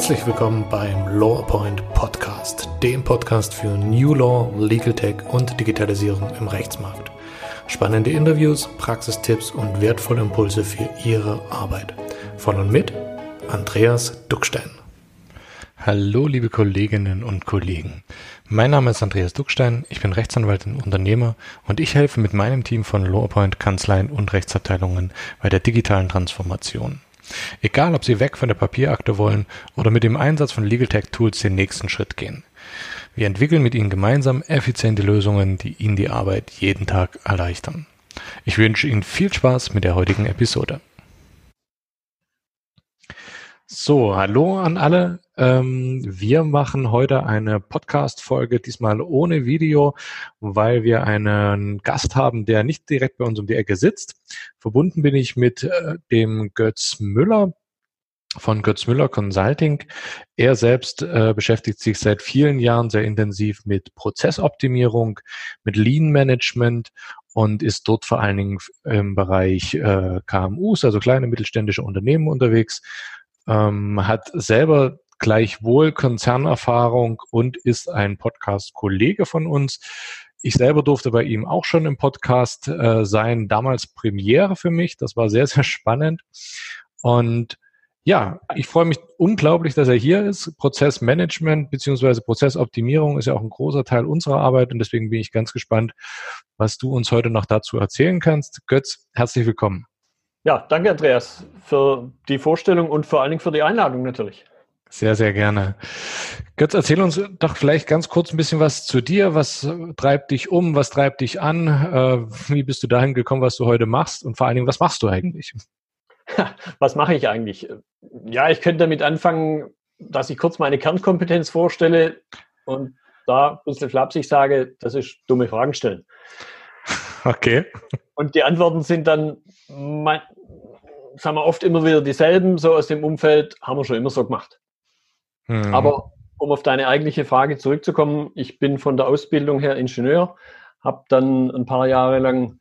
Herzlich willkommen beim LawPoint Podcast, dem Podcast für New Law, Legal Tech und Digitalisierung im Rechtsmarkt. Spannende Interviews, Praxistipps und wertvolle Impulse für Ihre Arbeit. Von und mit Andreas Duckstein. Hallo, liebe Kolleginnen und Kollegen. Mein Name ist Andreas Duckstein, ich bin Rechtsanwalt und Unternehmer und ich helfe mit meinem Team von LawPoint Kanzleien und Rechtsabteilungen bei der digitalen Transformation. Egal, ob Sie weg von der Papierakte wollen oder mit dem Einsatz von Legal Tech Tools den nächsten Schritt gehen. Wir entwickeln mit Ihnen gemeinsam effiziente Lösungen, die Ihnen die Arbeit jeden Tag erleichtern. Ich wünsche Ihnen viel Spaß mit der heutigen Episode. So, hallo an alle. Ähm, wir machen heute eine Podcast-Folge, diesmal ohne Video, weil wir einen Gast haben, der nicht direkt bei uns um die Ecke sitzt. Verbunden bin ich mit äh, dem Götz Müller von Götz Müller Consulting. Er selbst äh, beschäftigt sich seit vielen Jahren sehr intensiv mit Prozessoptimierung, mit Lean Management und ist dort vor allen Dingen im Bereich äh, KMUs, also kleine mittelständische Unternehmen unterwegs ähm, hat selber gleichwohl Konzernerfahrung und ist ein Podcast-Kollege von uns. Ich selber durfte bei ihm auch schon im Podcast äh, sein, damals Premiere für mich. Das war sehr, sehr spannend. Und ja, ich freue mich unglaublich, dass er hier ist. Prozessmanagement beziehungsweise Prozessoptimierung ist ja auch ein großer Teil unserer Arbeit und deswegen bin ich ganz gespannt, was du uns heute noch dazu erzählen kannst. Götz, herzlich willkommen. Ja, danke Andreas für die Vorstellung und vor allen Dingen für die Einladung natürlich. Sehr, sehr gerne. Götz, erzähl uns doch vielleicht ganz kurz ein bisschen was zu dir. Was treibt dich um? Was treibt dich an? Äh, wie bist du dahin gekommen, was du heute machst? Und vor allen Dingen, was machst du eigentlich? Was mache ich eigentlich? Ja, ich könnte damit anfangen, dass ich kurz meine Kernkompetenz vorstelle und da ein bisschen flapsig sage, das ist dumme Fragen stellen. Okay. Und die Antworten sind dann, mein, sagen wir oft immer wieder dieselben, so aus dem Umfeld, haben wir schon immer so gemacht. Mhm. Aber um auf deine eigentliche Frage zurückzukommen, ich bin von der Ausbildung her Ingenieur, habe dann ein paar Jahre lang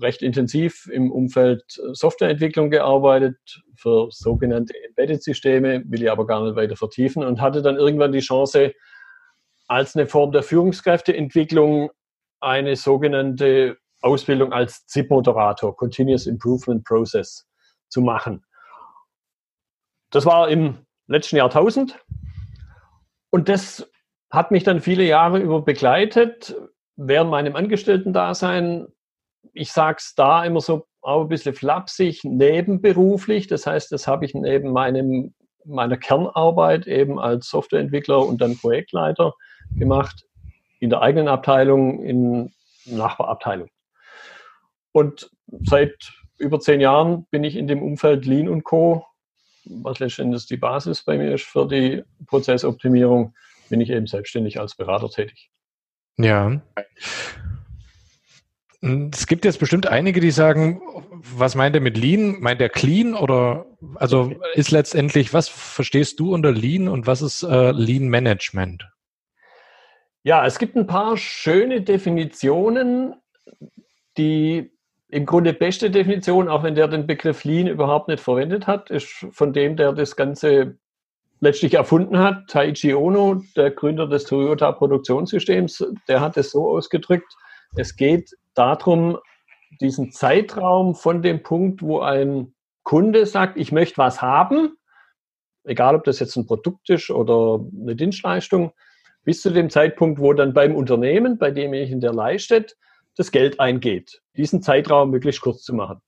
recht intensiv im Umfeld Softwareentwicklung gearbeitet für sogenannte Embedded-Systeme, will ich aber gar nicht weiter vertiefen und hatte dann irgendwann die Chance, als eine Form der Führungskräfteentwicklung eine sogenannte Ausbildung als ZIP-Moderator, Continuous Improvement Process, zu machen. Das war im letzten Jahrtausend und das hat mich dann viele Jahre über begleitet, während meinem Angestellten-Dasein. Ich sage es da immer so auch ein bisschen flapsig, nebenberuflich. Das heißt, das habe ich neben meinem, meiner Kernarbeit eben als Softwareentwickler und dann Projektleiter gemacht in der eigenen Abteilung, in Nachbarabteilung. Und seit über zehn Jahren bin ich in dem Umfeld Lean und Co., was letztendlich die Basis bei mir ist für die Prozessoptimierung, bin ich eben selbstständig als Berater tätig. Ja. Es gibt jetzt bestimmt einige, die sagen, was meint er mit Lean? Meint er Clean oder also ist letztendlich, was verstehst du unter Lean und was ist äh, Lean Management? Ja, es gibt ein paar schöne Definitionen, die im Grunde beste Definition, auch wenn der den Begriff Lean überhaupt nicht verwendet hat, ist von dem, der das Ganze letztlich erfunden hat, Taichi Ono, der Gründer des Toyota Produktionssystems, der hat es so ausgedrückt, es geht darum, diesen Zeitraum von dem Punkt, wo ein Kunde sagt, ich möchte was haben, egal ob das jetzt ein Produkt ist oder eine Dienstleistung, bis zu dem Zeitpunkt, wo dann beim Unternehmen, bei demjenigen, der leistet, das Geld eingeht. Diesen Zeitraum möglichst kurz zu machen.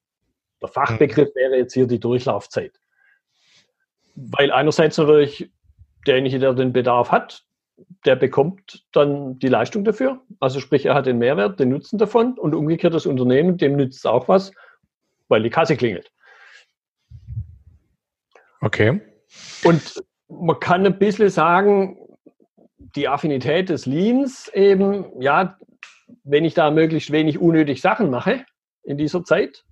Der Fachbegriff mhm. wäre jetzt hier die Durchlaufzeit. Weil einerseits natürlich derjenige, der den Bedarf hat, der bekommt dann die Leistung dafür. Also sprich, er hat den Mehrwert, den Nutzen davon und umgekehrt das Unternehmen, dem nützt es auch was, weil die Kasse klingelt. Okay. Und man kann ein bisschen sagen, die Affinität des Leans eben, ja, wenn ich da möglichst wenig unnötig Sachen mache in dieser Zeit,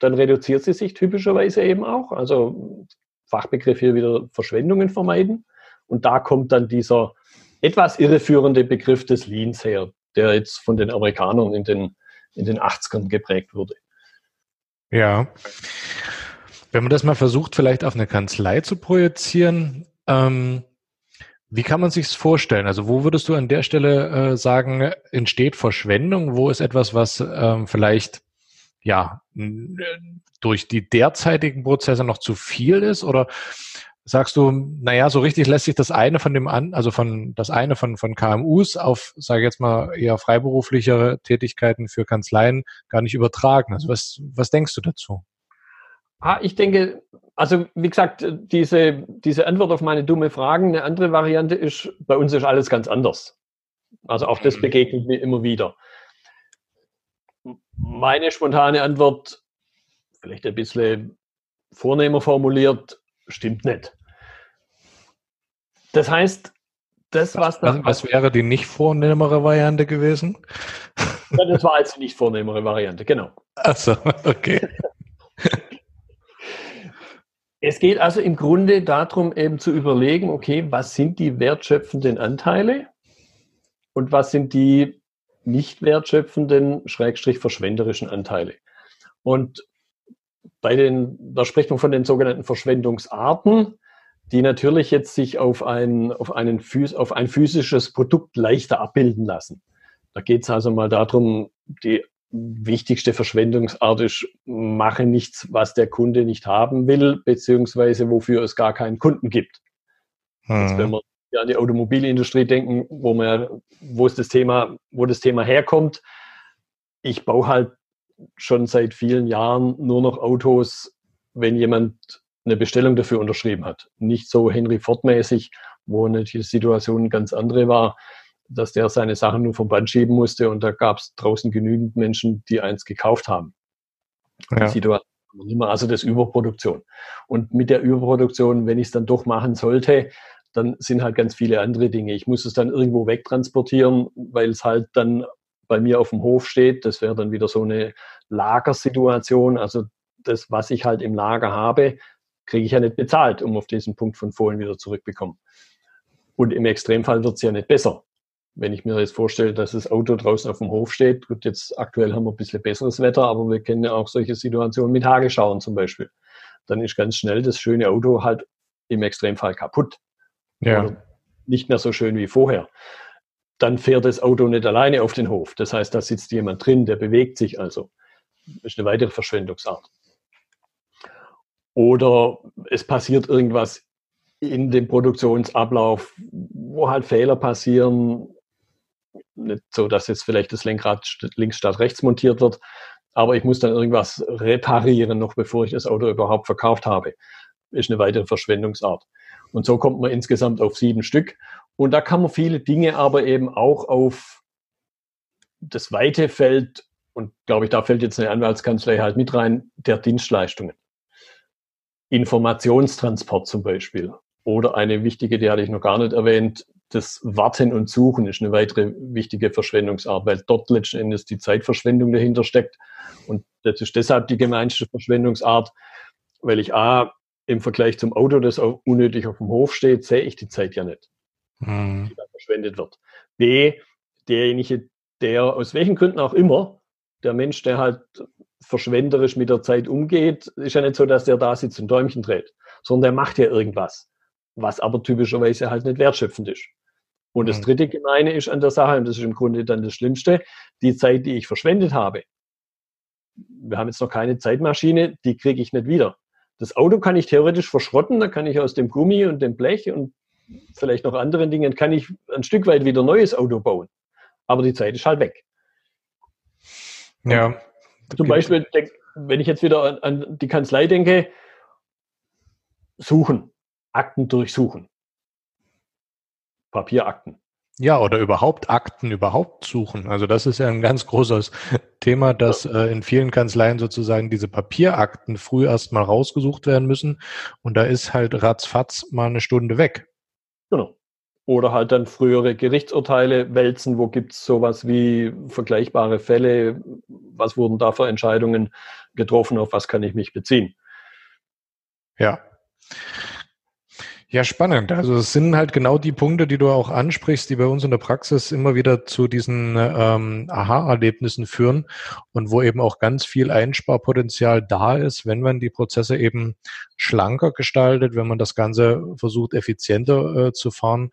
dann reduziert sie sich typischerweise eben auch. Also Fachbegriff hier wieder Verschwendungen vermeiden. Und da kommt dann dieser etwas irreführende Begriff des Leans her, der jetzt von den Amerikanern in den, in den 80ern geprägt wurde. Ja. Wenn man das mal versucht, vielleicht auf eine Kanzlei zu projizieren, ähm, wie kann man sich vorstellen? Also wo würdest du an der Stelle äh, sagen, entsteht Verschwendung? Wo ist etwas, was ähm, vielleicht ja durch die derzeitigen Prozesse noch zu viel ist? Oder sagst du, naja, so richtig lässt sich das eine von dem an, also von das eine von, von KMUs auf, sage ich jetzt mal, eher freiberuflichere Tätigkeiten für Kanzleien gar nicht übertragen. Also was, was denkst du dazu? Ah, ich denke, also wie gesagt, diese, diese Antwort auf meine dumme Fragen, eine andere Variante ist, bei uns ist alles ganz anders. Also auch das mhm. begegnet mir immer wieder. Meine spontane Antwort, vielleicht ein bisschen vornehmer formuliert, stimmt nicht. Das heißt, das, was, was, was wäre die nicht vornehmere Variante gewesen? Ja, das war jetzt die nicht vornehmere Variante, genau. Achso, okay. Es geht also im Grunde darum, eben zu überlegen, okay, was sind die wertschöpfenden Anteile und was sind die nicht wertschöpfenden, schrägstrich verschwenderischen Anteile. Und bei den, da spricht man von den sogenannten Verschwendungsarten, die natürlich jetzt sich auf ein, auf, einen, auf ein physisches Produkt leichter abbilden lassen. Da geht es also mal darum, die wichtigste Verschwendungsart ist, mache nichts, was der Kunde nicht haben will, beziehungsweise wofür es gar keinen Kunden gibt. Hm. Jetzt, wenn wir an die Automobilindustrie denken, wo man, wo es das Thema, wo das Thema herkommt, ich baue halt schon seit vielen Jahren nur noch Autos, wenn jemand eine Bestellung dafür unterschrieben hat. Nicht so Henry Ford-mäßig, wo die Situation ganz andere war dass der seine Sachen nur vom Band schieben musste und da gab es draußen genügend Menschen, die eins gekauft haben. Ja. Die Situation also das Überproduktion. Und mit der Überproduktion, wenn ich es dann doch machen sollte, dann sind halt ganz viele andere Dinge. Ich muss es dann irgendwo wegtransportieren, weil es halt dann bei mir auf dem Hof steht. Das wäre dann wieder so eine Lagersituation. Also das, was ich halt im Lager habe, kriege ich ja nicht bezahlt, um auf diesen Punkt von vorhin wieder zurückbekommen. Und im Extremfall wird es ja nicht besser wenn ich mir jetzt vorstelle, dass das Auto draußen auf dem Hof steht, gut, jetzt aktuell haben wir ein bisschen besseres Wetter, aber wir kennen ja auch solche Situationen mit Hagelschauern zum Beispiel. Dann ist ganz schnell das schöne Auto halt im Extremfall kaputt. Ja. Oder nicht mehr so schön wie vorher. Dann fährt das Auto nicht alleine auf den Hof. Das heißt, da sitzt jemand drin, der bewegt sich also. Das ist eine weitere Verschwendungsart. Oder es passiert irgendwas in dem Produktionsablauf, wo halt Fehler passieren, nicht so, dass jetzt vielleicht das Lenkrad links statt rechts montiert wird, aber ich muss dann irgendwas reparieren, noch bevor ich das Auto überhaupt verkauft habe. Ist eine weitere Verschwendungsart. Und so kommt man insgesamt auf sieben Stück. Und da kann man viele Dinge aber eben auch auf das weite Feld, und glaube ich, da fällt jetzt eine Anwaltskanzlei halt mit rein, der Dienstleistungen. Informationstransport zum Beispiel. Oder eine wichtige, die hatte ich noch gar nicht erwähnt, das Warten und Suchen ist eine weitere wichtige Verschwendungsart, weil dort letzten Endes die Zeitverschwendung dahinter steckt. Und das ist deshalb die gemeinste Verschwendungsart, weil ich A, im Vergleich zum Auto, das auch unnötig auf dem Hof steht, sehe ich die Zeit ja nicht, mhm. die da verschwendet wird. B, derjenige, der aus welchen Gründen auch immer, der Mensch, der halt verschwenderisch mit der Zeit umgeht, ist ja nicht so, dass der da sitzt und Däumchen dreht, sondern der macht ja irgendwas, was aber typischerweise halt nicht wertschöpfend ist. Und das mhm. dritte Gemeine ist an der Sache, und das ist im Grunde dann das Schlimmste, die Zeit, die ich verschwendet habe. Wir haben jetzt noch keine Zeitmaschine, die kriege ich nicht wieder. Das Auto kann ich theoretisch verschrotten, da kann ich aus dem Gummi und dem Blech und vielleicht noch anderen Dingen, kann ich ein Stück weit wieder neues Auto bauen. Aber die Zeit ist halt weg. Ja. Zum Beispiel, wenn ich jetzt wieder an, an die Kanzlei denke, suchen, Akten durchsuchen. Papierakten. Ja, oder überhaupt Akten überhaupt suchen. Also das ist ja ein ganz großes Thema, dass äh, in vielen Kanzleien sozusagen diese Papierakten früh erstmal rausgesucht werden müssen und da ist halt ratzfatz mal eine Stunde weg. Genau. Oder halt dann frühere Gerichtsurteile wälzen, wo gibt es sowas wie vergleichbare Fälle, was wurden da für Entscheidungen getroffen, auf was kann ich mich beziehen. Ja. Ja, spannend. Also es sind halt genau die Punkte, die du auch ansprichst, die bei uns in der Praxis immer wieder zu diesen ähm, Aha-Erlebnissen führen und wo eben auch ganz viel Einsparpotenzial da ist, wenn man die Prozesse eben schlanker gestaltet, wenn man das Ganze versucht, effizienter äh, zu fahren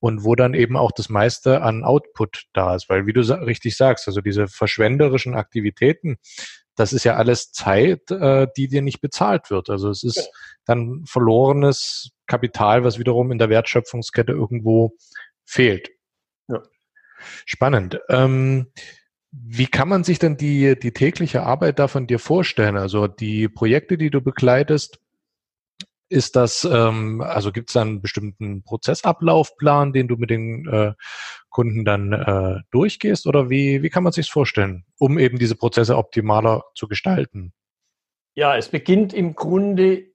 und wo dann eben auch das meiste an Output da ist. Weil, wie du richtig sagst, also diese verschwenderischen Aktivitäten, das ist ja alles Zeit, äh, die dir nicht bezahlt wird. Also es ist dann verlorenes Kapital, was wiederum in der Wertschöpfungskette irgendwo fehlt. Ja. Spannend. Ähm, wie kann man sich denn die, die tägliche Arbeit da von dir vorstellen? Also die Projekte, die du begleitest, ist das, ähm, also gibt es da einen bestimmten Prozessablaufplan, den du mit den äh, Kunden dann äh, durchgehst oder wie, wie kann man sich vorstellen, um eben diese Prozesse optimaler zu gestalten? Ja, es beginnt im Grunde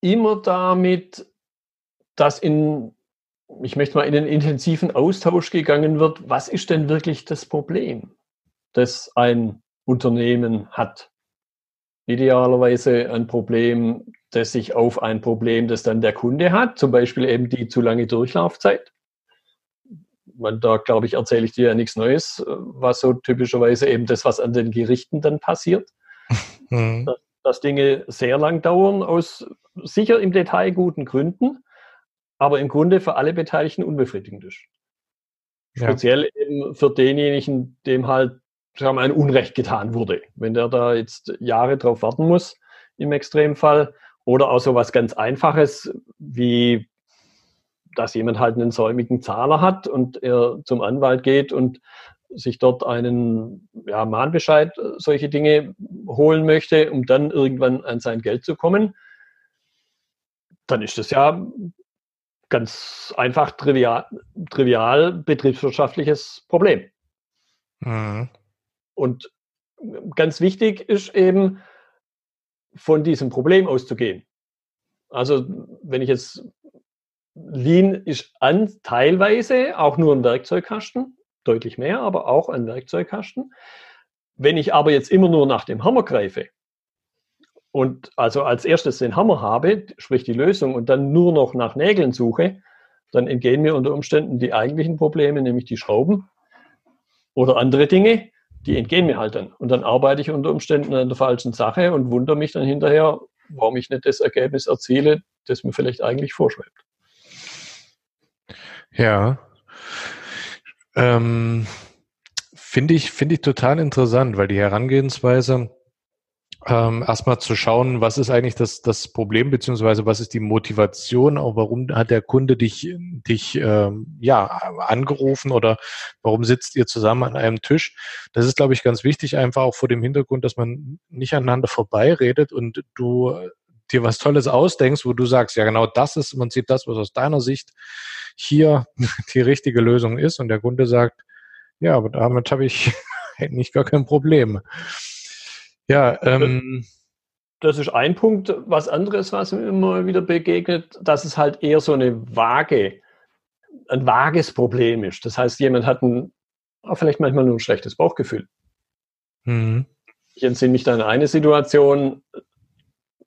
immer damit, dass in, ich möchte mal in einen intensiven Austausch gegangen wird, was ist denn wirklich das Problem, das ein Unternehmen hat? Idealerweise ein Problem, das sich auf ein Problem, das dann der Kunde hat, zum Beispiel eben die zu lange Durchlaufzeit. Man, da glaube ich, erzähle ich dir ja nichts Neues, was so typischerweise eben das, was an den Gerichten dann passiert. Mhm. Dass, Dinge sehr lang dauern, aus sicher im Detail guten Gründen, aber im Grunde für alle Beteiligten unbefriedigend ist. Ja. Speziell eben für denjenigen, dem halt sagen wir, ein Unrecht getan wurde. Wenn der da jetzt Jahre drauf warten muss, im Extremfall, oder auch so was ganz Einfaches, wie dass jemand halt einen säumigen Zahler hat und er zum Anwalt geht und sich dort einen ja, Mahnbescheid, äh, solche Dinge holen möchte, um dann irgendwann an sein Geld zu kommen, dann ist das ja ganz einfach trivial, trivial betriebswirtschaftliches Problem. Mhm. Und ganz wichtig ist eben, von diesem Problem auszugehen. Also wenn ich jetzt Lean ist an teilweise auch nur ein Werkzeugkasten, deutlich mehr, aber auch ein Werkzeugkasten. Wenn ich aber jetzt immer nur nach dem Hammer greife und also als erstes den Hammer habe, sprich die Lösung, und dann nur noch nach Nägeln suche, dann entgehen mir unter Umständen die eigentlichen Probleme, nämlich die Schrauben oder andere Dinge, die entgehen mir halt dann. Und dann arbeite ich unter Umständen an der falschen Sache und wundere mich dann hinterher, warum ich nicht das Ergebnis erziele, das mir vielleicht eigentlich vorschreibt. Ja. Ähm, Finde ich, finde ich total interessant, weil die Herangehensweise ähm, erstmal zu schauen, was ist eigentlich das, das Problem, beziehungsweise was ist die Motivation, auch warum hat der Kunde dich, dich ähm, ja, angerufen oder warum sitzt ihr zusammen an einem Tisch? Das ist, glaube ich, ganz wichtig, einfach auch vor dem Hintergrund, dass man nicht aneinander vorbeiredet und du dir was Tolles ausdenkst, wo du sagst, ja genau das ist im Prinzip das, was aus deiner Sicht hier die richtige Lösung ist und der Kunde sagt, ja, aber damit habe ich eigentlich gar kein Problem. Ja, ähm, das ist ein Punkt. Was anderes, was mir immer wieder begegnet, dass es halt eher so eine vage, ein vages Problem ist. Das heißt, jemand hat ein, vielleicht manchmal nur ein schlechtes Bauchgefühl. Mhm. Ich entsinne mich dann eine Situation,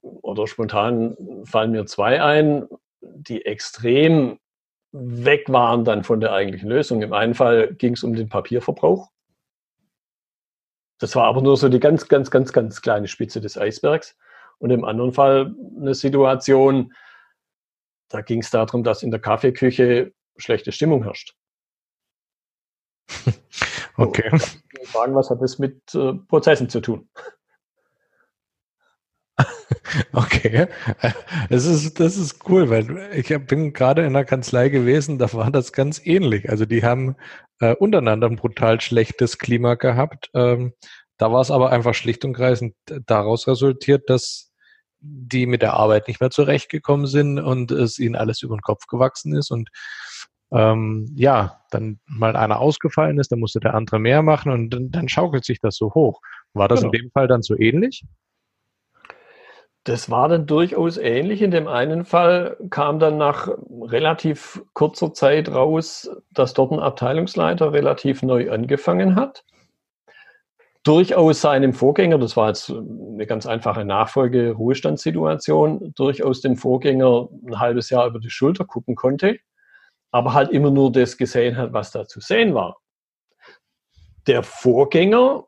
oder spontan fallen mir zwei ein, die extrem weg waren dann von der eigentlichen Lösung. Im einen Fall ging es um den Papierverbrauch. Das war aber nur so die ganz, ganz, ganz, ganz kleine Spitze des Eisbergs. Und im anderen Fall eine Situation, da ging es darum, dass in der Kaffeeküche schlechte Stimmung herrscht. okay. So, fragen, was hat das mit äh, Prozessen zu tun? Okay, das ist, das ist cool, weil ich bin gerade in der Kanzlei gewesen, da war das ganz ähnlich. Also die haben äh, untereinander ein brutal schlechtes Klima gehabt. Ähm, da war es aber einfach schlicht und greifend daraus resultiert, dass die mit der Arbeit nicht mehr zurechtgekommen sind und es ihnen alles über den Kopf gewachsen ist und ähm, ja, dann mal einer ausgefallen ist, dann musste der andere mehr machen und dann, dann schaukelt sich das so hoch. War das genau. in dem Fall dann so ähnlich? Das war dann durchaus ähnlich. In dem einen Fall kam dann nach relativ kurzer Zeit raus, dass dort ein Abteilungsleiter relativ neu angefangen hat. durchaus seinem Vorgänger, das war jetzt eine ganz einfache Nachfolge-Ruhestandssituation, durchaus dem Vorgänger ein halbes Jahr über die Schulter gucken konnte, aber halt immer nur das gesehen hat, was da zu sehen war. Der Vorgänger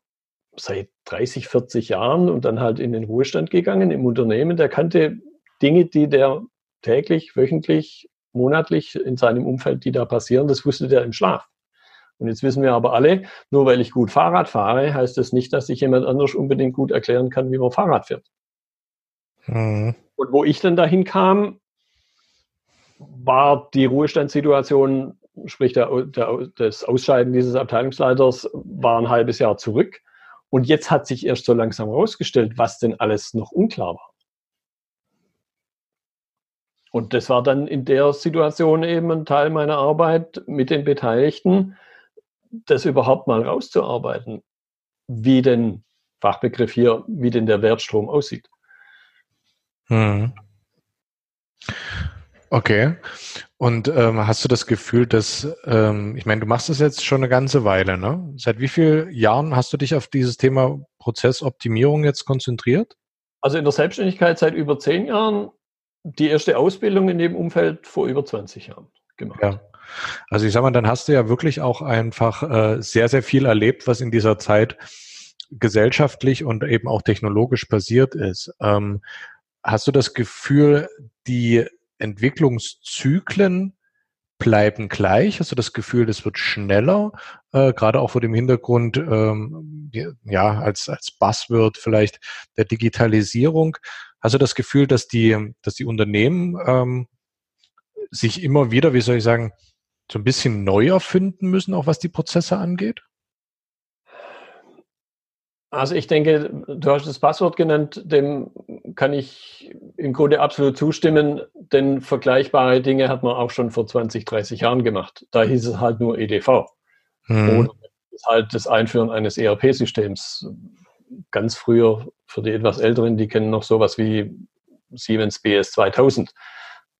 seit 30, 40 Jahren und dann halt in den Ruhestand gegangen im Unternehmen, der kannte Dinge, die der täglich, wöchentlich, monatlich in seinem Umfeld, die da passieren, das wusste der im Schlaf. Und jetzt wissen wir aber alle, nur weil ich gut Fahrrad fahre, heißt das nicht, dass ich jemand anders unbedingt gut erklären kann, wie man Fahrrad fährt. Mhm. Und wo ich dann dahin kam, war die Ruhestandssituation, sprich der, der, das Ausscheiden dieses Abteilungsleiters, war ein halbes Jahr zurück. Und jetzt hat sich erst so langsam herausgestellt, was denn alles noch unklar war. Und das war dann in der Situation eben ein Teil meiner Arbeit mit den Beteiligten, das überhaupt mal rauszuarbeiten, wie denn, Fachbegriff hier, wie denn der Wertstrom aussieht. Hm. Okay. Und ähm, hast du das Gefühl, dass, ähm, ich meine, du machst das jetzt schon eine ganze Weile, ne? Seit wie vielen Jahren hast du dich auf dieses Thema Prozessoptimierung jetzt konzentriert? Also in der Selbstständigkeit seit über zehn Jahren, die erste Ausbildung in dem Umfeld vor über 20 Jahren gemacht. Ja. Also ich sag mal, dann hast du ja wirklich auch einfach äh, sehr, sehr viel erlebt, was in dieser Zeit gesellschaftlich und eben auch technologisch passiert ist. Ähm, hast du das Gefühl, die Entwicklungszyklen bleiben gleich? Du das Gefühl, das wird schneller, äh, gerade auch vor dem Hintergrund, ähm, ja, als, als Buzzword vielleicht der Digitalisierung? Hast du das Gefühl, dass die, dass die Unternehmen ähm, sich immer wieder, wie soll ich sagen, so ein bisschen neu erfinden müssen, auch was die Prozesse angeht? Also ich denke, du hast das Passwort genannt, dem kann ich im Grunde absolut zustimmen, denn vergleichbare Dinge hat man auch schon vor 20, 30 Jahren gemacht. Da hieß es halt nur EDV. Hm. Oder halt das Einführen eines ERP-Systems. Ganz früher, für die etwas Älteren, die kennen noch sowas wie Siemens BS 2000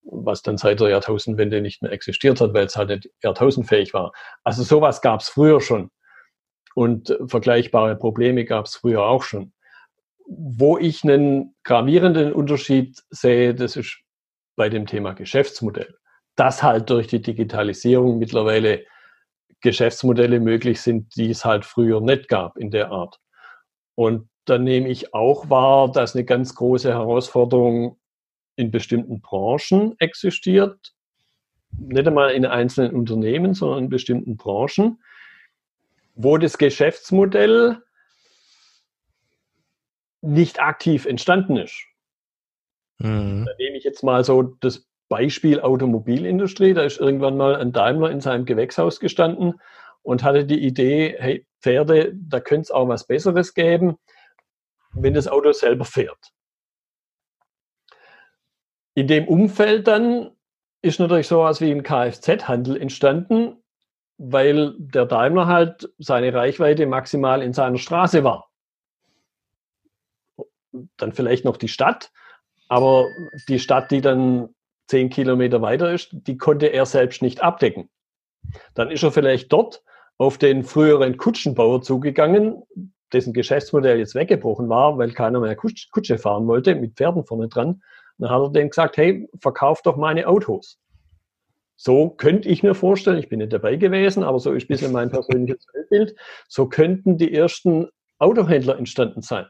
was dann seit der Jahrtausendwende nicht mehr existiert hat, weil es halt nicht jahrtausendfähig war. Also sowas gab es früher schon. Und vergleichbare Probleme gab es früher auch schon. Wo ich einen gravierenden Unterschied sehe, das ist bei dem Thema Geschäftsmodell. Dass halt durch die Digitalisierung mittlerweile Geschäftsmodelle möglich sind, die es halt früher nicht gab in der Art. Und dann nehme ich auch wahr, dass eine ganz große Herausforderung in bestimmten Branchen existiert, nicht einmal in einzelnen Unternehmen, sondern in bestimmten Branchen, wo das Geschäftsmodell nicht aktiv entstanden ist. Mhm. Da nehme ich jetzt mal so das Beispiel Automobilindustrie. Da ist irgendwann mal ein Daimler in seinem Gewächshaus gestanden und hatte die Idee, hey, Pferde, da könnte es auch was Besseres geben, wenn das Auto selber fährt. In dem Umfeld dann ist natürlich sowas wie ein Kfz-Handel entstanden, weil der Daimler halt seine Reichweite maximal in seiner Straße war. Dann vielleicht noch die Stadt, aber die Stadt, die dann zehn Kilometer weiter ist, die konnte er selbst nicht abdecken. Dann ist er vielleicht dort auf den früheren Kutschenbauer zugegangen, dessen Geschäftsmodell jetzt weggebrochen war, weil keiner mehr Kutsche fahren wollte, mit Pferden vorne dran. Dann hat er dem gesagt, hey, verkauf doch meine Autos. So könnte ich mir vorstellen, ich bin nicht dabei gewesen, aber so ist ein bisschen mein persönliches Bild, so könnten die ersten Autohändler entstanden sein.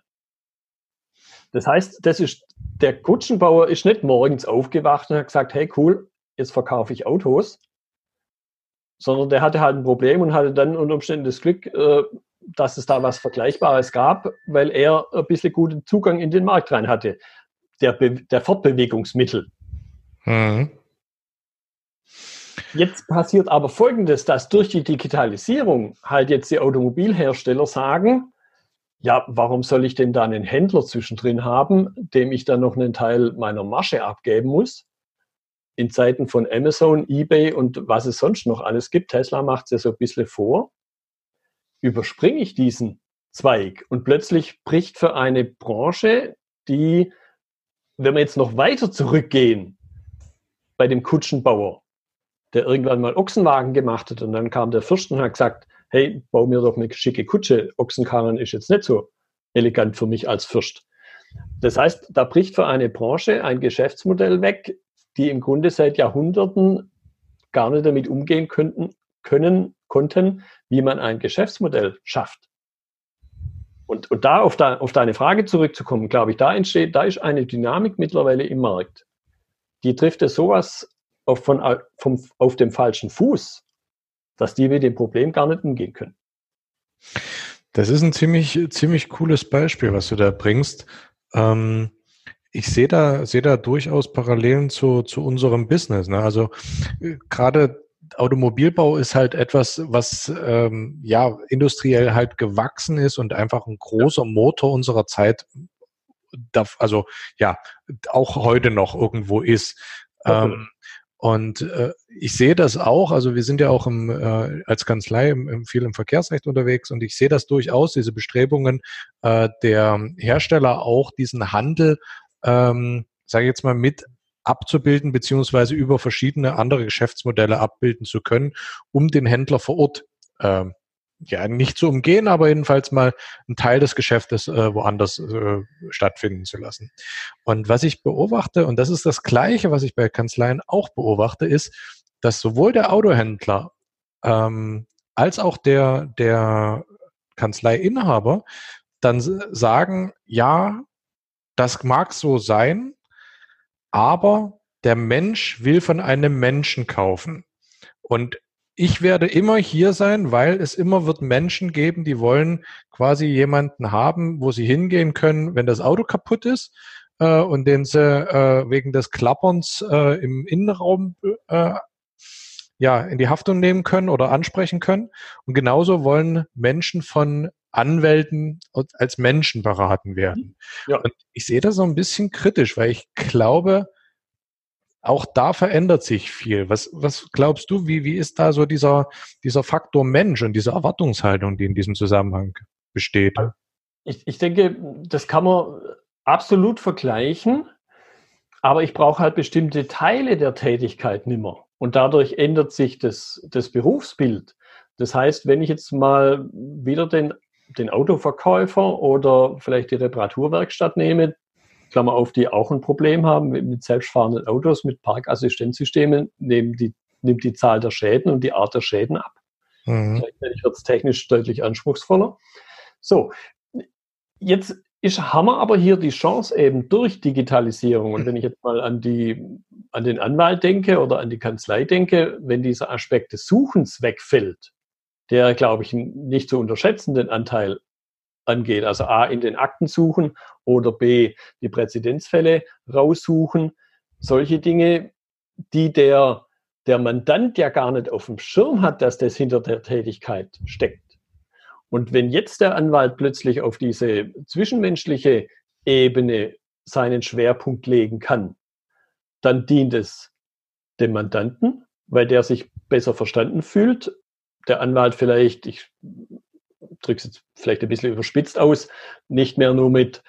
Das heißt, das ist, der Kutschenbauer ist nicht morgens aufgewacht und hat gesagt, hey cool, jetzt verkaufe ich Autos, sondern der hatte halt ein Problem und hatte dann unter Umständen das Glück, äh, dass es da was Vergleichbares gab, weil er ein bisschen guten Zugang in den Markt rein hatte der, Be der Fortbewegungsmittel. Mhm. Jetzt passiert aber Folgendes, dass durch die Digitalisierung halt jetzt die Automobilhersteller sagen, ja, warum soll ich denn da einen Händler zwischendrin haben, dem ich dann noch einen Teil meiner Masche abgeben muss? In Zeiten von Amazon, eBay und was es sonst noch alles gibt, Tesla macht es ja so ein bisschen vor, überspringe ich diesen Zweig und plötzlich bricht für eine Branche, die wenn wir jetzt noch weiter zurückgehen bei dem Kutschenbauer, der irgendwann mal Ochsenwagen gemacht hat und dann kam der Fürsten und hat gesagt, hey, bau mir doch eine schicke Kutsche. Ochsenkarren ist jetzt nicht so elegant für mich als Fürst. Das heißt, da bricht für eine Branche ein Geschäftsmodell weg, die im Grunde seit Jahrhunderten gar nicht damit umgehen könnten, können, konnten, wie man ein Geschäftsmodell schafft. Und, und da auf, da auf deine Frage zurückzukommen, glaube ich, da entsteht, da ist eine Dynamik mittlerweile im Markt. Die trifft es sowas auf, von, vom, auf dem falschen Fuß, dass die mit dem Problem gar nicht umgehen können. Das ist ein ziemlich, ziemlich cooles Beispiel, was du da bringst. Ähm, ich sehe da, sehe da durchaus Parallelen zu, zu unserem Business. Ne? Also äh, gerade Automobilbau ist halt etwas, was ähm, ja industriell halt gewachsen ist und einfach ein großer Motor unserer Zeit, also ja, auch heute noch irgendwo ist. Ähm, und äh, ich sehe das auch, also wir sind ja auch im, äh, als Kanzlei im, im, viel im Verkehrsrecht unterwegs. Und ich sehe das durchaus, diese Bestrebungen äh, der Hersteller auch diesen Handel, ähm, sage ich jetzt mal, mit abzubilden, beziehungsweise über verschiedene andere Geschäftsmodelle abbilden zu können, um den Händler vor Ort äh, ja nicht zu umgehen, aber jedenfalls mal einen Teil des Geschäftes äh, woanders äh, stattfinden zu lassen. Und was ich beobachte, und das ist das Gleiche, was ich bei Kanzleien auch beobachte, ist, dass sowohl der Autohändler ähm, als auch der, der Kanzleiinhaber dann sagen, ja, das mag so sein, aber der Mensch will von einem Menschen kaufen. Und ich werde immer hier sein, weil es immer wird Menschen geben, die wollen quasi jemanden haben, wo sie hingehen können, wenn das Auto kaputt ist äh, und den sie äh, wegen des Klapperns äh, im Innenraum äh, ja in die Haftung nehmen können oder ansprechen können. Und genauso wollen Menschen von Anwälten als Menschen beraten werden. Ja. Und ich sehe das so ein bisschen kritisch, weil ich glaube, auch da verändert sich viel. Was, was glaubst du, wie, wie ist da so dieser, dieser Faktor Mensch und diese Erwartungshaltung, die in diesem Zusammenhang besteht? Ich, ich denke, das kann man absolut vergleichen, aber ich brauche halt bestimmte Teile der Tätigkeit nimmer. Und dadurch ändert sich das, das Berufsbild. Das heißt, wenn ich jetzt mal wieder den den Autoverkäufer oder vielleicht die Reparaturwerkstatt nehme, Klammer auf, die auch ein Problem haben mit selbstfahrenden Autos, mit Parkassistenzsystemen, nehmen die, nimmt die Zahl der Schäden und die Art der Schäden ab. Mhm. Gleichzeitig wird es technisch deutlich anspruchsvoller. So, jetzt ist, haben wir aber hier die Chance eben durch Digitalisierung. Und wenn ich jetzt mal an, die, an den Anwalt denke oder an die Kanzlei denke, wenn dieser Aspekt des Suchens wegfällt, der, glaube ich, nicht zu unterschätzenden Anteil angeht. Also A, in den Akten suchen oder B, die Präzedenzfälle raussuchen. Solche Dinge, die der, der Mandant ja gar nicht auf dem Schirm hat, dass das hinter der Tätigkeit steckt. Und wenn jetzt der Anwalt plötzlich auf diese zwischenmenschliche Ebene seinen Schwerpunkt legen kann, dann dient es dem Mandanten, weil der sich besser verstanden fühlt der Anwalt vielleicht, ich drücke es jetzt vielleicht ein bisschen überspitzt aus, nicht mehr nur mit,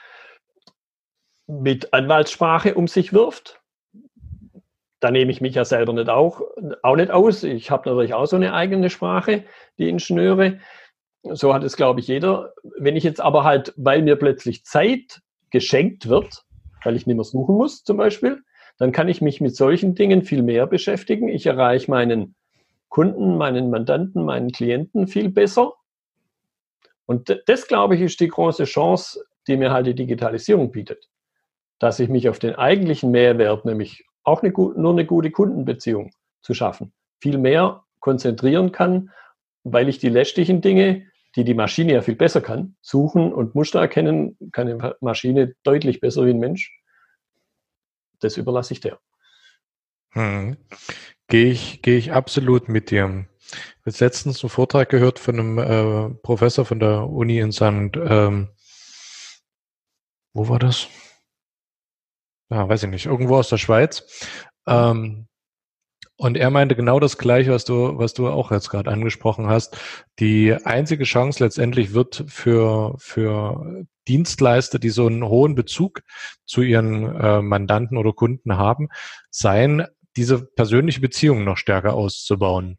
mit Anwaltssprache um sich wirft. Da nehme ich mich ja selber nicht auch, auch nicht aus. Ich habe natürlich auch so eine eigene Sprache, die Ingenieure. So hat es, glaube ich, jeder. Wenn ich jetzt aber halt, weil mir plötzlich Zeit geschenkt wird, weil ich nicht mehr suchen muss zum Beispiel, dann kann ich mich mit solchen Dingen viel mehr beschäftigen. Ich erreiche meinen Kunden, meinen Mandanten, meinen Klienten viel besser. Und das, glaube ich, ist die große Chance, die mir halt die Digitalisierung bietet. Dass ich mich auf den eigentlichen Mehrwert, nämlich auch eine, nur eine gute Kundenbeziehung zu schaffen, viel mehr konzentrieren kann, weil ich die lästigen Dinge, die die Maschine ja viel besser kann, suchen und Muster erkennen, kann eine Maschine deutlich besser wie ein Mensch. Das überlasse ich der. Hm. Gehe ich, gehe ich absolut mit dir. Ich habe letztens einen Vortrag gehört von einem äh, Professor von der Uni in St. Ähm, wo war das? Ja, weiß ich nicht, irgendwo aus der Schweiz. Ähm, und er meinte genau das Gleiche, was du, was du auch jetzt gerade angesprochen hast. Die einzige Chance letztendlich wird für, für Dienstleister, die so einen hohen Bezug zu ihren äh, Mandanten oder Kunden haben, sein, diese persönliche Beziehung noch stärker auszubauen.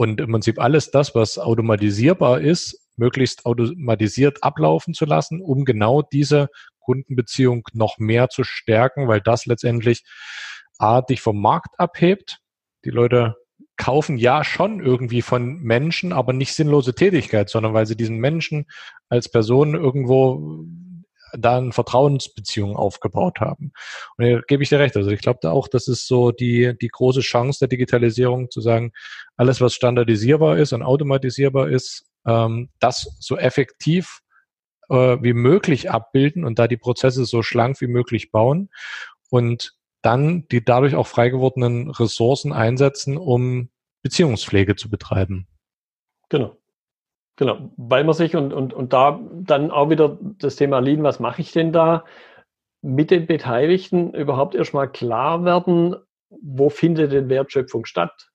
Und im Prinzip alles das, was automatisierbar ist, möglichst automatisiert ablaufen zu lassen, um genau diese Kundenbeziehung noch mehr zu stärken, weil das letztendlich A, dich vom Markt abhebt. Die Leute kaufen ja schon irgendwie von Menschen, aber nicht sinnlose Tätigkeit, sondern weil sie diesen Menschen als Person irgendwo da eine Vertrauensbeziehung aufgebaut haben. Und hier gebe ich dir recht. Also ich glaube da auch, das ist so die, die große Chance der Digitalisierung, zu sagen, alles, was standardisierbar ist und automatisierbar ist, ähm, das so effektiv äh, wie möglich abbilden und da die Prozesse so schlank wie möglich bauen und dann die dadurch auch frei gewordenen Ressourcen einsetzen, um Beziehungspflege zu betreiben. Genau. Genau, weil man sich und, und, und da dann auch wieder das Thema Lean, was mache ich denn da, mit den Beteiligten überhaupt erstmal klar werden, wo findet denn Wertschöpfung statt?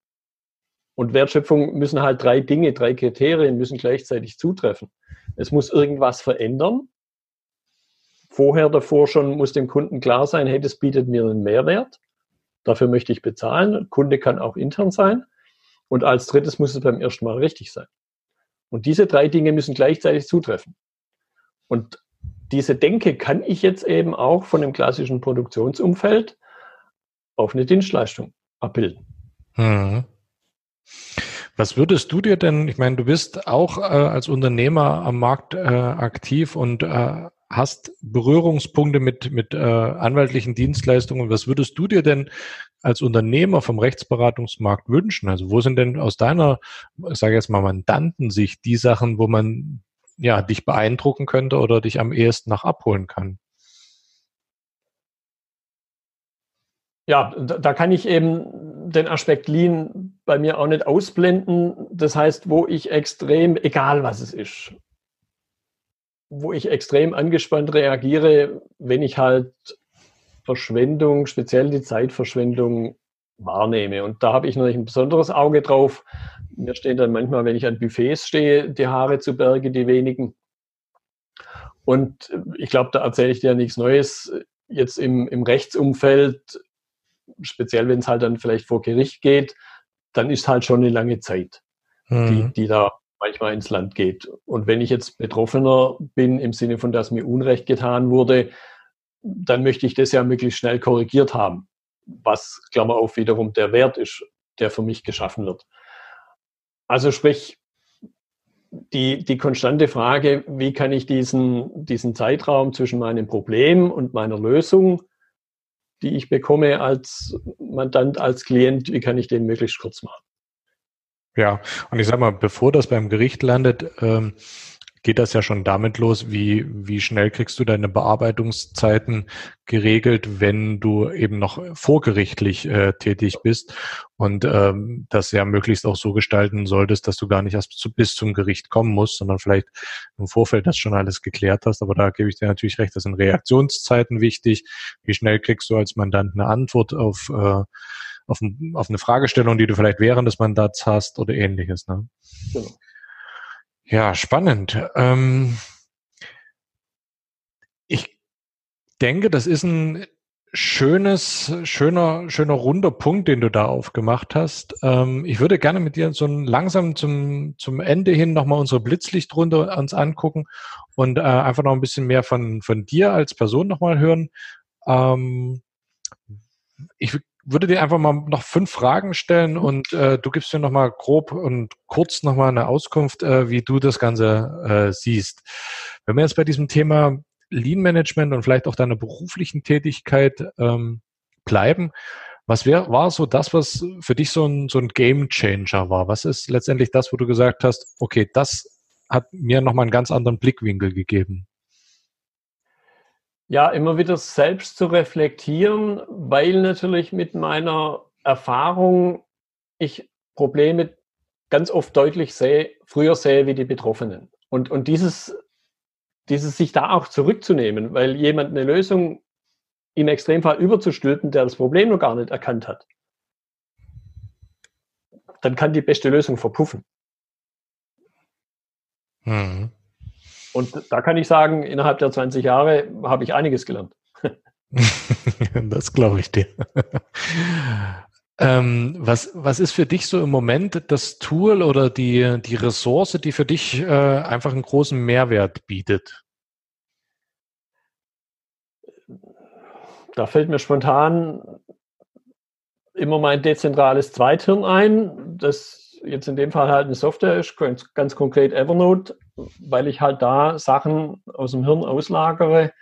Und Wertschöpfung müssen halt drei Dinge, drei Kriterien müssen gleichzeitig zutreffen. Es muss irgendwas verändern. Vorher davor schon muss dem Kunden klar sein, hey, das bietet mir einen Mehrwert. Dafür möchte ich bezahlen. Kunde kann auch intern sein. Und als drittes muss es beim ersten Mal richtig sein. Und diese drei Dinge müssen gleichzeitig zutreffen. Und diese Denke kann ich jetzt eben auch von dem klassischen Produktionsumfeld auf eine Dienstleistung abbilden. Hm. Was würdest du dir denn, ich meine, du bist auch äh, als Unternehmer am Markt äh, aktiv und äh, hast Berührungspunkte mit, mit äh, anwaltlichen Dienstleistungen. Was würdest du dir denn als Unternehmer vom Rechtsberatungsmarkt wünschen? Also wo sind denn aus deiner, ich sage jetzt mal Mandantensicht, die Sachen, wo man ja dich beeindrucken könnte oder dich am ehesten nach abholen kann? Ja, da kann ich eben den Aspekt Lean bei mir auch nicht ausblenden. Das heißt, wo ich extrem, egal was es ist, wo ich extrem angespannt reagiere, wenn ich halt Verschwendung, speziell die Zeitverschwendung wahrnehme. Und da habe ich natürlich ein besonderes Auge drauf. Mir stehen dann manchmal, wenn ich an Buffets stehe, die Haare zu Berge, die wenigen. Und ich glaube, da erzähle ich dir nichts Neues. Jetzt im, im Rechtsumfeld, speziell wenn es halt dann vielleicht vor Gericht geht, dann ist halt schon eine lange Zeit, mhm. die, die da manchmal ins Land geht. Und wenn ich jetzt Betroffener bin, im Sinne von, dass mir Unrecht getan wurde, dann möchte ich das ja möglichst schnell korrigiert haben, was, Klammer auf, wiederum der Wert ist, der für mich geschaffen wird. Also sprich, die, die konstante Frage, wie kann ich diesen, diesen Zeitraum zwischen meinem Problem und meiner Lösung, die ich bekomme als Mandant, als Klient, wie kann ich den möglichst kurz machen? Ja, und ich sag mal, bevor das beim Gericht landet, ähm, geht das ja schon damit los, wie, wie schnell kriegst du deine Bearbeitungszeiten geregelt, wenn du eben noch vorgerichtlich äh, tätig bist und ähm, das ja möglichst auch so gestalten solltest, dass du gar nicht erst zu, bis zum Gericht kommen musst, sondern vielleicht im Vorfeld das schon alles geklärt hast. Aber da gebe ich dir natürlich recht, das sind Reaktionszeiten wichtig. Wie schnell kriegst du als Mandant eine Antwort auf, äh, auf, auf eine Fragestellung, die du vielleicht während des Mandats hast oder ähnliches. Ne? Genau. Ja, spannend. Ähm, ich denke, das ist ein schönes, schöner, schöner runder Punkt, den du da aufgemacht hast. Ähm, ich würde gerne mit dir so langsam zum, zum Ende hin nochmal unsere Blitzlichtrunde uns angucken und äh, einfach noch ein bisschen mehr von, von dir als Person nochmal hören. Ähm, ich würde dir einfach mal noch fünf Fragen stellen mhm. und äh, du gibst mir noch mal grob und kurz noch mal eine Auskunft, äh, wie du das Ganze äh, siehst. Wenn wir jetzt bei diesem Thema Lean Management und vielleicht auch deiner beruflichen Tätigkeit ähm, bleiben, was wär, war so das, was für dich so ein, so ein Game Changer war? Was ist letztendlich das, wo du gesagt hast, okay, das hat mir nochmal einen ganz anderen Blickwinkel gegeben? Ja, immer wieder selbst zu reflektieren, weil natürlich mit meiner Erfahrung ich Probleme ganz oft deutlich sehe, früher sehe wie die Betroffenen. Und, und dieses, dieses sich da auch zurückzunehmen, weil jemand eine Lösung im Extremfall überzustülpen, der das Problem noch gar nicht erkannt hat, dann kann die beste Lösung verpuffen. Mhm. Und da kann ich sagen, innerhalb der 20 Jahre habe ich einiges gelernt. das glaube ich dir. Ähm, was, was ist für dich so im Moment das Tool oder die, die Ressource, die für dich äh, einfach einen großen Mehrwert bietet? Da fällt mir spontan immer mein dezentrales Zweithirn ein, das jetzt in dem Fall halt eine Software ist, ganz, ganz konkret Evernote, weil ich halt da Sachen aus dem Hirn auslagere.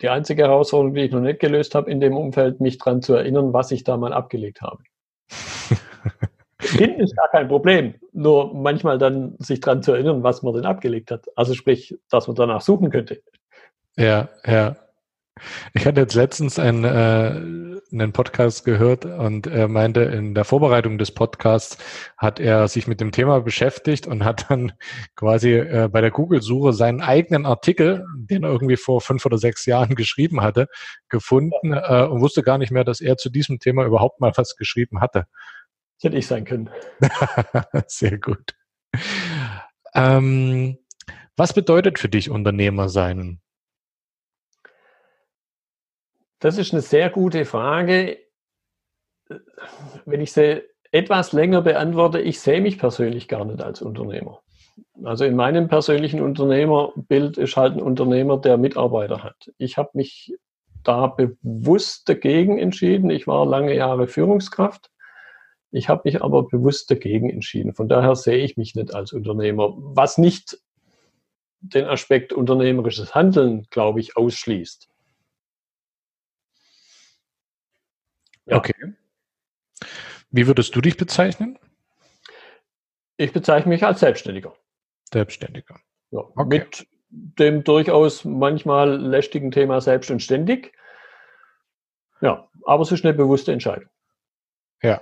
Die einzige Herausforderung, die ich noch nicht gelöst habe in dem Umfeld, mich daran zu erinnern, was ich da mal abgelegt habe. Finden ist gar kein Problem. Nur manchmal dann sich daran zu erinnern, was man denn abgelegt hat. Also sprich, dass man danach suchen könnte. Ja, ja. Ich hatte jetzt letztens einen, äh, einen Podcast gehört und er meinte, in der Vorbereitung des Podcasts hat er sich mit dem Thema beschäftigt und hat dann quasi äh, bei der Google-Suche seinen eigenen Artikel, den er irgendwie vor fünf oder sechs Jahren geschrieben hatte, gefunden äh, und wusste gar nicht mehr, dass er zu diesem Thema überhaupt mal was geschrieben hatte. Das hätte ich sein können. Sehr gut. Ähm, was bedeutet für dich Unternehmer sein? Das ist eine sehr gute Frage. Wenn ich sie etwas länger beantworte, ich sehe mich persönlich gar nicht als Unternehmer. Also in meinem persönlichen Unternehmerbild ist halt ein Unternehmer, der Mitarbeiter hat. Ich habe mich da bewusst dagegen entschieden. Ich war lange Jahre Führungskraft. Ich habe mich aber bewusst dagegen entschieden. Von daher sehe ich mich nicht als Unternehmer, was nicht den Aspekt unternehmerisches Handeln, glaube ich, ausschließt. Ja. Okay. Wie würdest du dich bezeichnen? Ich bezeichne mich als Selbstständiger. Selbstständiger. Ja, okay. Mit dem durchaus manchmal lästigen Thema selbst und ständig. Ja, aber es ist eine bewusste Entscheidung. Ja.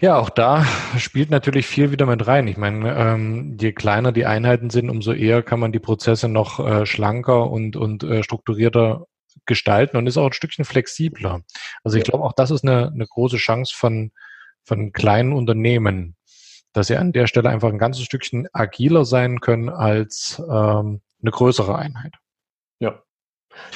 Ja, auch da spielt natürlich viel wieder mit rein. Ich meine, ähm, je kleiner die Einheiten sind, umso eher kann man die Prozesse noch äh, schlanker und, und äh, strukturierter gestalten und ist auch ein Stückchen flexibler. Also ich glaube, auch das ist eine, eine große Chance von, von kleinen Unternehmen, dass sie an der Stelle einfach ein ganzes Stückchen agiler sein können als ähm, eine größere Einheit. Ja.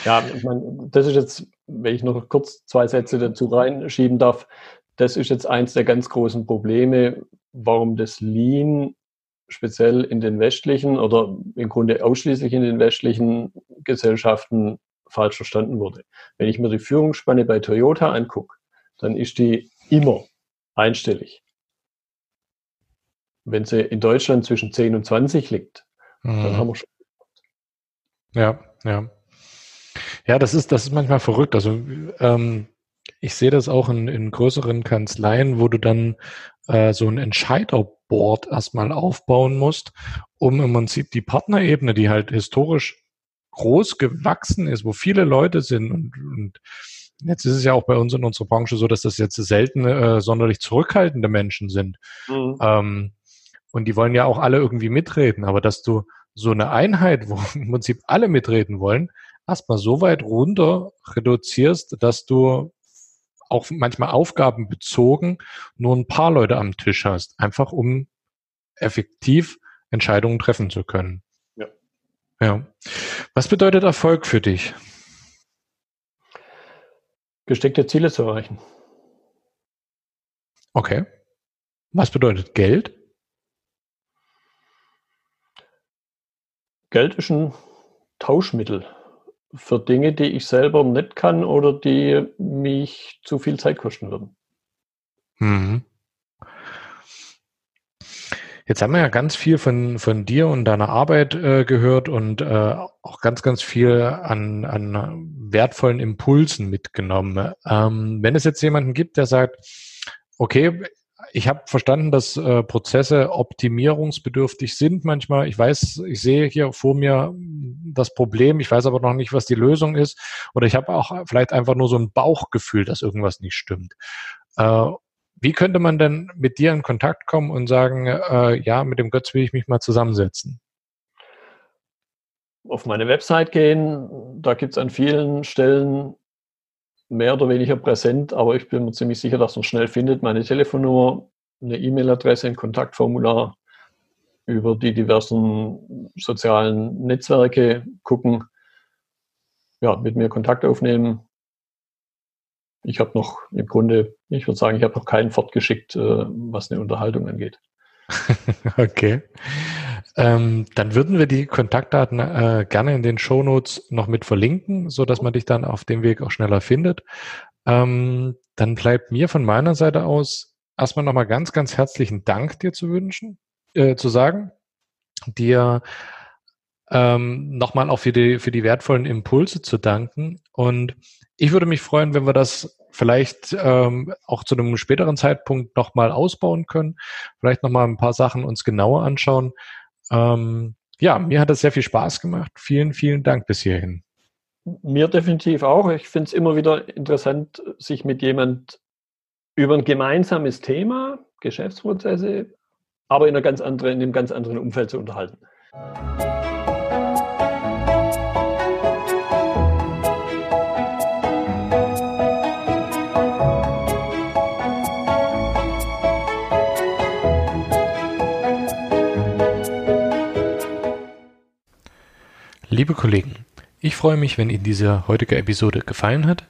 Ja, ich meine, das ist jetzt, wenn ich noch kurz zwei Sätze dazu reinschieben darf, das ist jetzt eins der ganz großen Probleme, warum das Lean speziell in den westlichen oder im Grunde ausschließlich in den westlichen Gesellschaften falsch verstanden wurde. Wenn ich mir die Führungsspanne bei Toyota angucke, dann ist die immer einstellig. Wenn sie in Deutschland zwischen 10 und 20 liegt, mhm. dann haben wir schon. Ja, ja. Ja, das ist, das ist manchmal verrückt. Also ähm, ich sehe das auch in, in größeren Kanzleien, wo du dann äh, so ein Entscheiderboard erstmal aufbauen musst, um im Prinzip die Partnerebene, die halt historisch groß gewachsen ist, wo viele Leute sind und, und Jetzt ist es ja auch bei uns in unserer Branche so, dass das jetzt selten äh, sonderlich zurückhaltende Menschen sind. Mhm. Ähm, und die wollen ja auch alle irgendwie mitreden. Aber dass du so eine Einheit, wo im Prinzip alle mitreden wollen, erstmal so weit runter reduzierst, dass du auch manchmal Aufgaben bezogen nur ein paar Leute am Tisch hast, einfach um effektiv Entscheidungen treffen zu können. Ja. Was bedeutet Erfolg für dich? Gesteckte Ziele zu erreichen. Okay. Was bedeutet Geld? Geld ist ein Tauschmittel für Dinge, die ich selber nicht kann oder die mich zu viel Zeit kosten würden. Mhm. Jetzt haben wir ja ganz viel von, von dir und deiner Arbeit äh, gehört und äh, auch ganz, ganz viel an, an wertvollen Impulsen mitgenommen. Ähm, wenn es jetzt jemanden gibt, der sagt, okay, ich habe verstanden, dass äh, Prozesse optimierungsbedürftig sind manchmal. Ich weiß, ich sehe hier vor mir das Problem, ich weiß aber noch nicht, was die Lösung ist. Oder ich habe auch vielleicht einfach nur so ein Bauchgefühl, dass irgendwas nicht stimmt. Äh, wie könnte man denn mit dir in Kontakt kommen und sagen, äh, ja, mit dem Götz will ich mich mal zusammensetzen? Auf meine Website gehen, da gibt es an vielen Stellen mehr oder weniger präsent, aber ich bin mir ziemlich sicher, dass man schnell findet. Meine Telefonnummer, eine E-Mail-Adresse, ein Kontaktformular über die diversen sozialen Netzwerke gucken, ja, mit mir Kontakt aufnehmen ich habe noch im Grunde, ich würde sagen, ich habe noch keinen fortgeschickt, äh, was eine Unterhaltung angeht. okay. Ähm, dann würden wir die Kontaktdaten äh, gerne in den Shownotes noch mit verlinken, so dass man dich dann auf dem Weg auch schneller findet. Ähm, dann bleibt mir von meiner Seite aus erstmal nochmal ganz, ganz herzlichen Dank dir zu wünschen, äh, zu sagen, dir ähm, nochmal auch für die, für die wertvollen Impulse zu danken. Und ich würde mich freuen, wenn wir das vielleicht ähm, auch zu einem späteren Zeitpunkt nochmal ausbauen können, vielleicht nochmal ein paar Sachen uns genauer anschauen. Ähm, ja, mir hat das sehr viel Spaß gemacht. Vielen, vielen Dank bis hierhin. Mir definitiv auch. Ich finde es immer wieder interessant, sich mit jemand über ein gemeinsames Thema, Geschäftsprozesse, aber in, einer ganz anderen, in einem ganz anderen Umfeld zu unterhalten. Liebe Kollegen, ich freue mich, wenn Ihnen diese heutige Episode gefallen hat.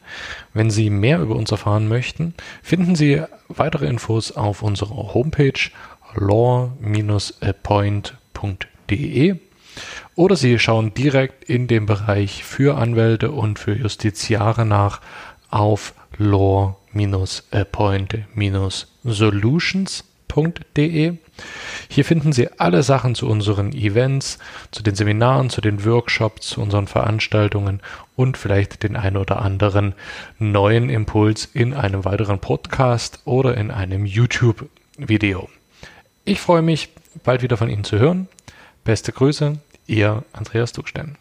Wenn Sie mehr über uns erfahren möchten, finden Sie weitere Infos auf unserer Homepage law-appoint.de oder Sie schauen direkt in dem Bereich für Anwälte und für Justiziare nach auf law-appoint-solutions.de. Hier finden Sie alle Sachen zu unseren Events, zu den Seminaren, zu den Workshops, zu unseren Veranstaltungen und vielleicht den ein oder anderen neuen Impuls in einem weiteren Podcast oder in einem YouTube-Video. Ich freue mich, bald wieder von Ihnen zu hören. Beste Grüße, Ihr Andreas Duckstein.